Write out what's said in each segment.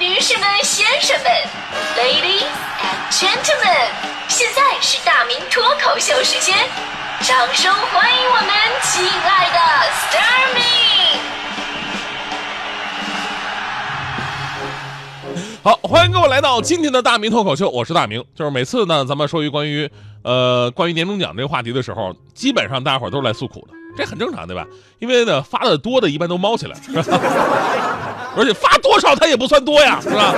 女士们、先生们，Ladies and Gentlemen，现在是大明脱口秀时间，掌声欢迎我们亲爱的 Starmy！好，欢迎各位来到今天的大明脱口秀，我是大明。就是每次呢，咱们说一关于呃关于年终奖这个话题的时候，基本上大家伙都是来诉苦的，这很正常，对吧？因为呢，发的多的一般都猫起来，而且发多少他也不算多呀，是吧？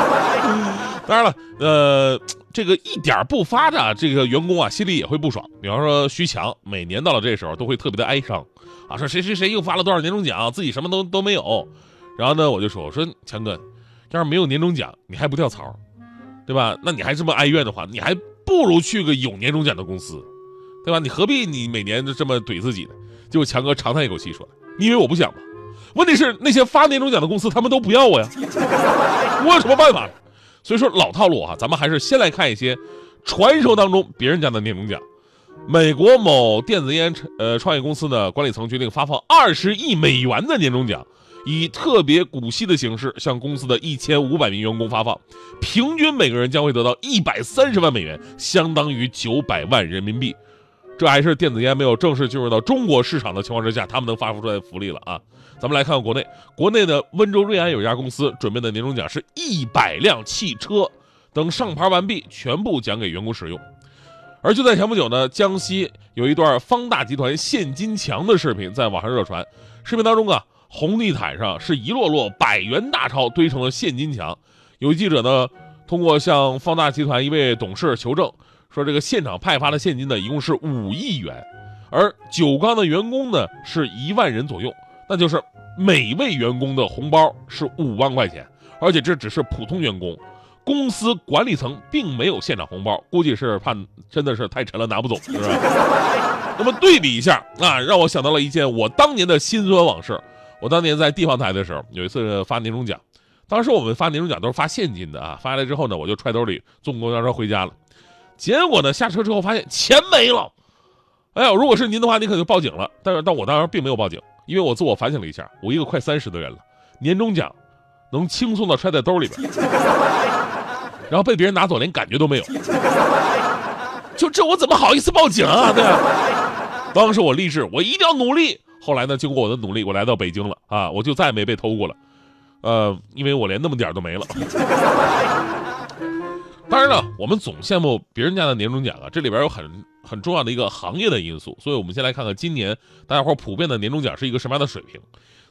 当然了，呃，这个一点儿不发的这个员工啊，心里也会不爽。比方说徐强，每年到了这时候都会特别的哀伤，啊，说谁谁谁又发了多少年终奖，自己什么都都没有。然后呢，我就说，我说强哥，要是没有年终奖，你还不跳槽，对吧？那你还这么哀怨的话，你还不如去个有年终奖的公司，对吧？你何必你每年就这么怼自己呢？结果强哥长叹一口气说：“你以为我不想吗？问题是那些发年终奖的公司，他们都不要我呀，我有什么办法？所以说老套路啊，咱们还是先来看一些传说当中别人家的年终奖。美国某电子烟呃创业公司呢，管理层决定发放二十亿美元的年终奖，以特别股息的形式向公司的一千五百名员工发放，平均每个人将会得到一百三十万美元，相当于九百万人民币。这还是电子烟没有正式进入到中国市场的情况之下，他们能发布出来的福利了啊！咱们来看看国内，国内的温州瑞安有家公司准备的年终奖是一百辆汽车，等上牌完毕，全部奖给员工使用。而就在前不久呢，江西有一段方大集团现金墙的视频在网上热传，视频当中啊，红地毯上是一摞摞百元大钞堆成了现金墙，有记者呢通过向方大集团一位董事求证。说这个现场派发的现金呢，一共是五亿元，而酒钢的员工呢是一万人左右，那就是每位员工的红包是五万块钱，而且这只是普通员工，公司管理层并没有现场红包，估计是怕真的是太沉了拿不走，是吧？那么对比一下啊，让我想到了一件我当年的辛酸往事。我当年在地方台的时候，有一次发年终奖，当时我们发年终奖都是发现金的啊，发下来之后呢，我就揣兜里坐公交车回家了。结果呢？下车之后发现钱没了。哎呀，如果是您的话，你可就报警了。但是，但我当时并没有报警，因为我自我反省了一下，我一个快三十的人了，年终奖能轻松的揣在兜里边，然后被别人拿走，连感觉都没有。就这，我怎么好意思报警啊？对啊？当时我立志，我一定要努力。后来呢，经过我的努力，我来到北京了啊，我就再也没被偷过了。呃，因为我连那么点都没了。当然了，我们总羡慕别人家的年终奖啊，这里边有很很重要的一个行业的因素。所以，我们先来看看今年大家伙普遍的年终奖是一个什么样的水平。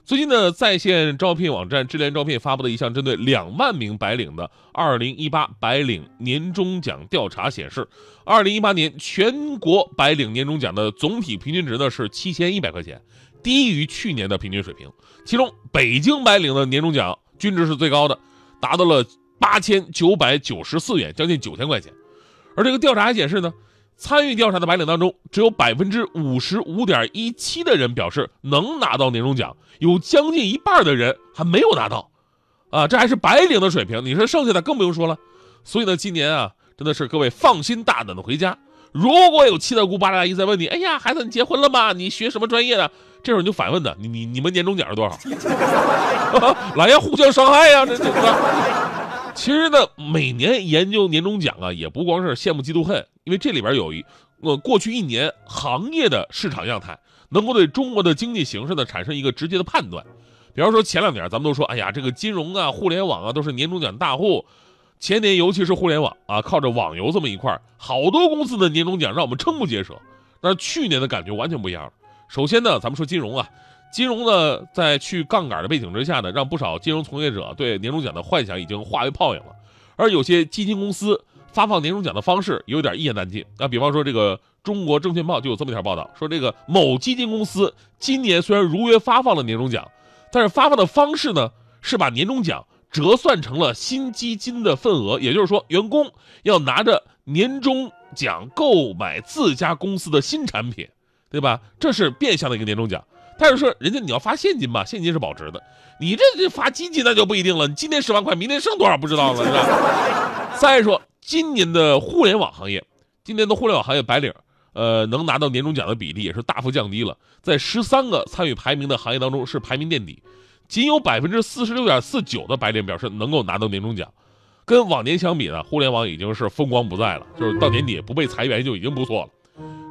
最近的在线招聘网站智联招聘发布的一项针对两万名白领的2018白领年终奖调查显示，2018年全国白领年终奖的总体平均值呢是7100块钱，低于去年的平均水平。其中，北京白领的年终奖均值是最高的，达到了。八千九百九十四元，将近九千块钱。而这个调查还显示呢，参与调查的白领当中，只有百分之五十五点一七的人表示能拿到年终奖，有将近一半的人还没有拿到。啊，这还是白领的水平，你说剩下的更不用说了。所以呢，今年啊，真的是各位放心大胆的回家。如果有七大姑八大姨在问你，哎呀，孩子你结婚了吗？你学什么专业的？这时候你就反问他，你你你们年终奖是多少？来呀，互相伤害呀，这这个。其实呢，每年研究年终奖啊，也不光是羡慕嫉妒恨，因为这里边有一，呃，过去一年行业的市场样态，能够对中国的经济形势呢产生一个直接的判断。比方说前两年咱们都说，哎呀，这个金融啊、互联网啊都是年终奖大户。前年尤其是互联网啊，靠着网游这么一块，好多公司的年终奖让我们瞠目结舌。但是去年的感觉完全不一样了。首先呢，咱们说金融啊。金融呢，在去杠杆的背景之下呢，让不少金融从业者对年终奖的幻想已经化为泡影了。而有些基金公司发放年终奖的方式有点一言难尽。那比方说，这个中国证券报就有这么一条报道，说这个某基金公司今年虽然如约发放了年终奖，但是发放的方式呢，是把年终奖折算成了新基金的份额，也就是说，员工要拿着年终奖购买自家公司的新产品，对吧？这是变相的一个年终奖。但是说，人家你要发现金吧，现金是保值的。你这这发基金那就不一定了。你今年十万块，明年剩多少不知道了，是吧？再说今年的互联网行业，今年的互联网行业白领，呃，能拿到年终奖的比例也是大幅降低了，在十三个参与排名的行业当中是排名垫底。仅有百分之四十六点四九的白领表示能够拿到年终奖。跟往年相比呢，互联网已经是风光不再了，就是到年底不被裁员就已经不错了。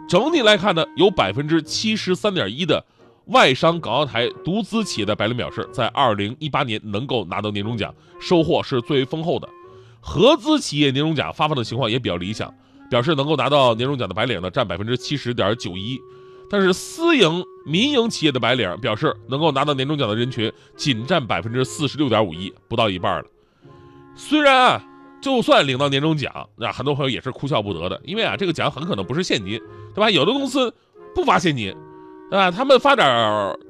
整体来看呢，有百分之七十三点一的外商港澳台独资企业的白领表示，在二零一八年能够拿到年终奖，收获是最为丰厚的。合资企业年终奖发放的情况也比较理想，表示能够拿到年终奖的白领呢占百分之七十点九一，但是私营民营企业的白领表示能够拿到年终奖的人群仅占百分之四十六点五一，不到一半了。虽然啊，就算领到年终奖，那很多朋友也是哭笑不得的，因为啊，这个奖很可能不是现金，对吧？有的公司不发现金，啊？他们发点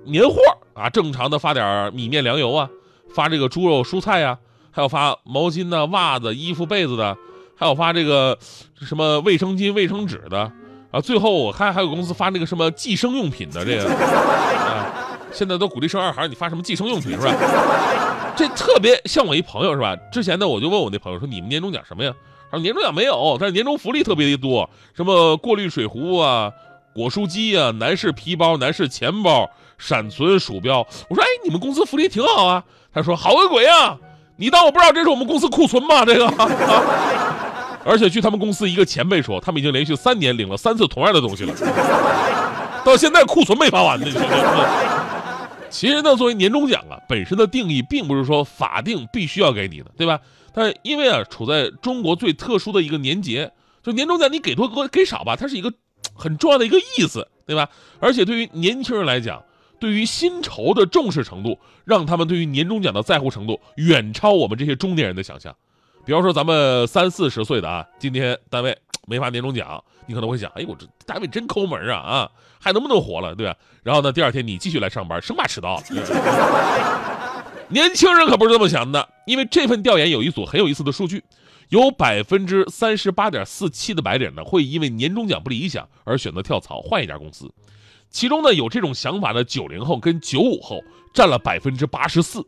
年货啊，正常的发点米面粮油啊，发这个猪肉蔬菜呀，还有发毛巾呢、袜子、衣服、被子的，还有发这个什么卫生巾、卫生纸的啊。最后我看还有公司发那个什么计生用品的这个啊，现在都鼓励生二孩，你发什么计生用品是吧？这特别像我一朋友是吧？之前呢，我就问我那朋友说：“你们年终奖什么呀？”他说：“年终奖没有，但是年终福利特别的多，什么过滤水壶啊、果蔬机啊、男士皮包、男士钱包、闪存鼠标。”我说：“哎，你们公司福利挺好啊。”他说：“好个鬼啊！你当我不知道这是我们公司库存吗？这个。而且据他们公司一个前辈说，他们已经连续三年领了三次同样的东西了，到现在库存没发完呢。”其实呢，作为年终奖啊，本身的定义并不是说法定必须要给你的，对吧？但因为啊，处在中国最特殊的一个年节，就年终奖你给多给给少吧，它是一个很重要的一个意思，对吧？而且对于年轻人来讲，对于薪酬的重视程度，让他们对于年终奖的在乎程度远超我们这些中年人的想象。比方说咱们三四十岁的啊，今天单位 没发年终奖，你可能会想，哎，我这单位真抠门啊啊，还能不能活了，对吧？然后呢，第二天你继续来上班，生怕迟到。年轻人可不是这么想的，因为这份调研有一组很有意思的数据，有百分之三十八点四七的白领呢会因为年终奖不理想而选择跳槽换一家公司，其中呢有这种想法的九零后跟九五后占了百分之八十四。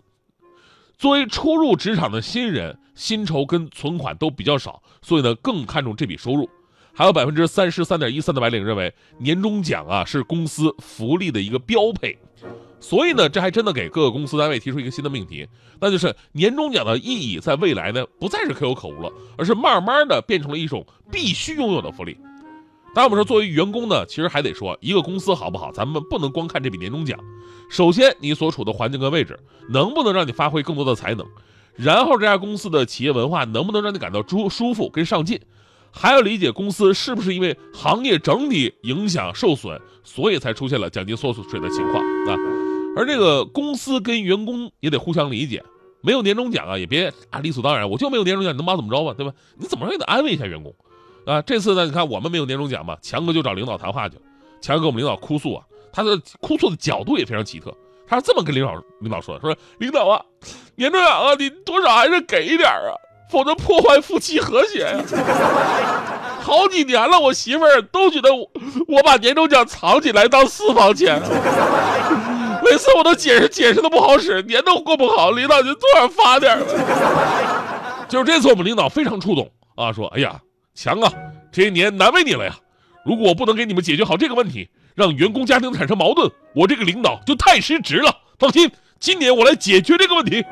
作为初入职场的新人，薪酬跟存款都比较少，所以呢更看重这笔收入。还有百分之三十三点一三的白领认为年终奖啊是公司福利的一个标配，所以呢这还真的给各个公司单位提出一个新的命题，那就是年终奖的意义在未来呢不再是可有可无了，而是慢慢的变成了一种必须拥有的福利。当然我们说作为员工呢，其实还得说一个公司好不好，咱们不能光看这笔年终奖。首先，你所处的环境跟位置能不能让你发挥更多的才能？然后，这家公司的企业文化能不能让你感到舒舒服跟上进？还要理解公司是不是因为行业整体影响受损，所以才出现了奖金缩水的情况啊？而这个公司跟员工也得互相理解，没有年终奖啊，也别啊理所当然，我就没有年终奖，你能把我怎么着吧？对吧？你怎么着也得安慰一下员工啊？这次呢，你看我们没有年终奖嘛，强哥就找领导谈话去了，强哥跟我们领导哭诉啊。他的哭诉的角度也非常奇特，他是这么跟领导领导说的：“说领导啊，年终奖啊，你多少还是给一点啊，否则破坏夫妻和谐呀。好几年了，我媳妇儿都觉得我我把年终奖藏起来当私房钱，每次我都解释解释的不好使，年都过不好，领导就多少发点儿就是这次我们领导非常触动啊，说：哎呀，强啊，这些年难为你了呀，如果我不能给你们解决好这个问题。”让员工家庭产生矛盾，我这个领导就太失职了。放心，今年我来解决这个问题。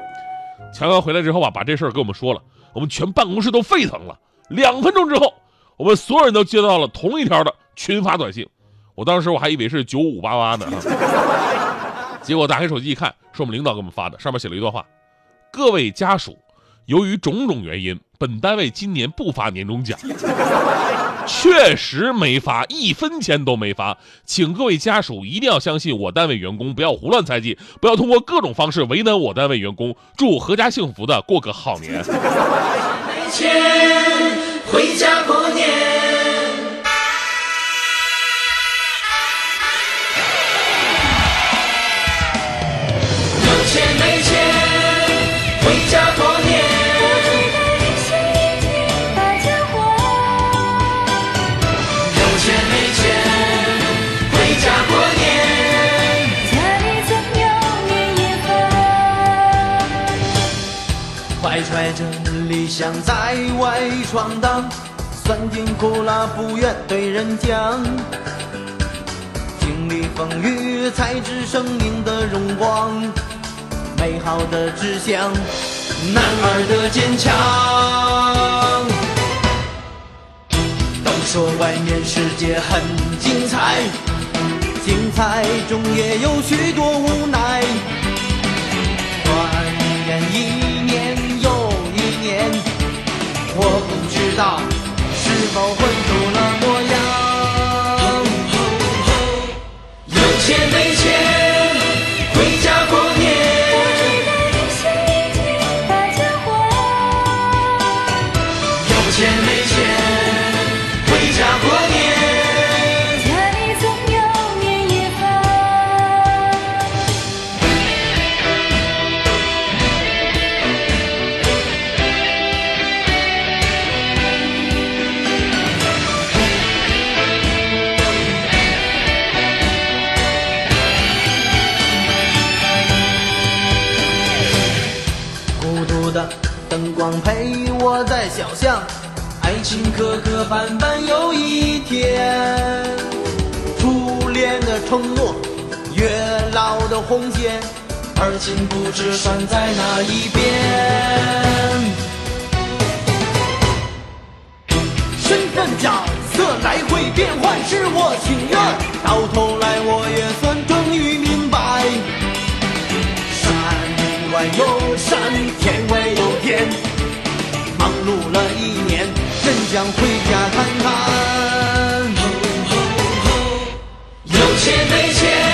强哥回来之后啊，把这事儿跟我们说了，我们全办公室都沸腾了。两分钟之后，我们所有人都接到了同一条的群发短信。我当时我还以为是九五八八呢，结果打开手机一看，是我们领导给我们发的，上面写了一段话：各位家属，由于种种原因，本单位今年不发年终奖。确实没发，一分钱都没发，请各位家属一定要相信我单位员工，不要胡乱猜忌，不要通过各种方式为难我单位员工。祝阖家幸福的过个好年。没钱回家过年。有钱没钱带着理想在外闯荡，酸甜苦辣不愿对人讲。经历风雨，才知生命的荣光。美好的志向，男儿的坚强。都说外面世界很精彩，精彩中也有许多无奈。是否混浊了？磕磕绊绊又一天。初恋的承诺，月老的红线，而今不知拴在哪一边。身份角色来回变换，是我情愿。到头来我也算终于明白。山外有山，天外有天。忙碌了一年，想回家看看。有钱没钱，